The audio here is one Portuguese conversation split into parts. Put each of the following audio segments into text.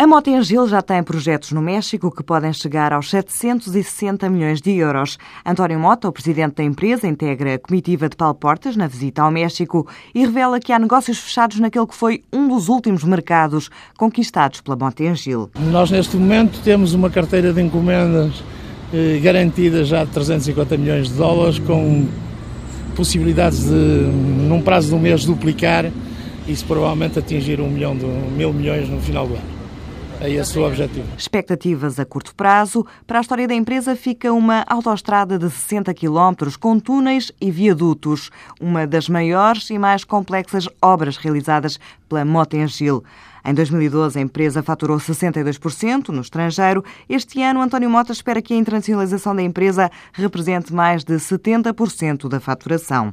A Motengil já tem projetos no México que podem chegar aos 760 milhões de euros. António Mota, o presidente da empresa, integra a comitiva de Paulo Portas na visita ao México e revela que há negócios fechados naquele que foi um dos últimos mercados conquistados pela Motengil. Nós, neste momento, temos uma carteira de encomendas eh, garantida já de 350 milhões de dólares, com possibilidades de, num prazo de um mês, duplicar e se provavelmente atingir um milhão de mil milhões no final do ano. É esse o objetivo. Expectativas a curto prazo. Para a história da empresa fica uma autoestrada de 60 km com túneis e viadutos, uma das maiores e mais complexas obras realizadas pela Motengil. Em 2012, a empresa faturou 62% no estrangeiro. Este ano, António Mota espera que a internacionalização da empresa represente mais de 70% da faturação.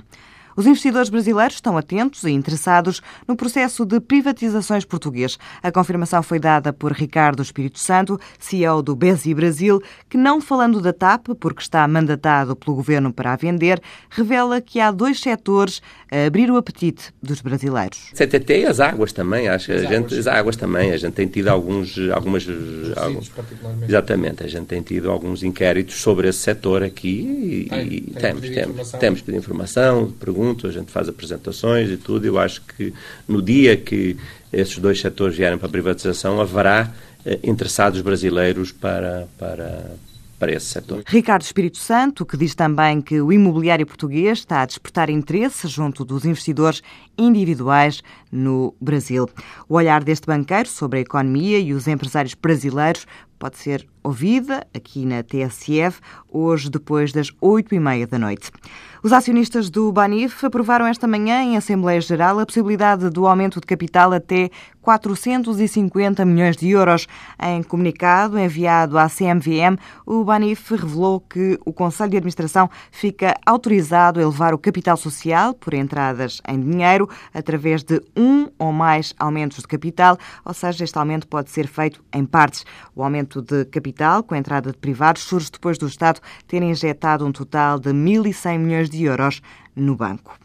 Os investidores brasileiros estão atentos e interessados no processo de privatizações português. A confirmação foi dada por Ricardo Espírito Santo, CEO do Besi Brasil, que, não falando da TAP, porque está mandatado pelo governo para a vender, revela que há dois setores a abrir o apetite dos brasileiros. CTT e as águas também, acho. As, a gente, águas. as águas também. A gente tem tido alguns, algumas, alguns, exatamente. A gente tem tido alguns inquéritos sobre esse setor aqui e, tem, e tem temos, temos, temos pedido informação, perguntas a gente faz apresentações e tudo. Eu acho que no dia que esses dois setores vierem para a privatização, haverá eh, interessados brasileiros para, para, para esse setor. Ricardo Espírito Santo, que diz também que o imobiliário português está a despertar interesse junto dos investidores individuais no Brasil. O olhar deste banqueiro sobre a economia e os empresários brasileiros pode ser ouvida aqui na TSF, hoje depois das oito e meia da noite. Os acionistas do Banif aprovaram esta manhã em Assembleia Geral a possibilidade do aumento de capital até 450 milhões de euros. Em comunicado enviado à CMVM, o Banif revelou que o Conselho de Administração fica autorizado a elevar o capital social por entradas em dinheiro através de um ou mais aumentos de capital, ou seja, este aumento pode ser feito em partes. O aumento de capital com a entrada de privados surge depois do Estado ter injetado um total de 1.100 milhões de euros no banco.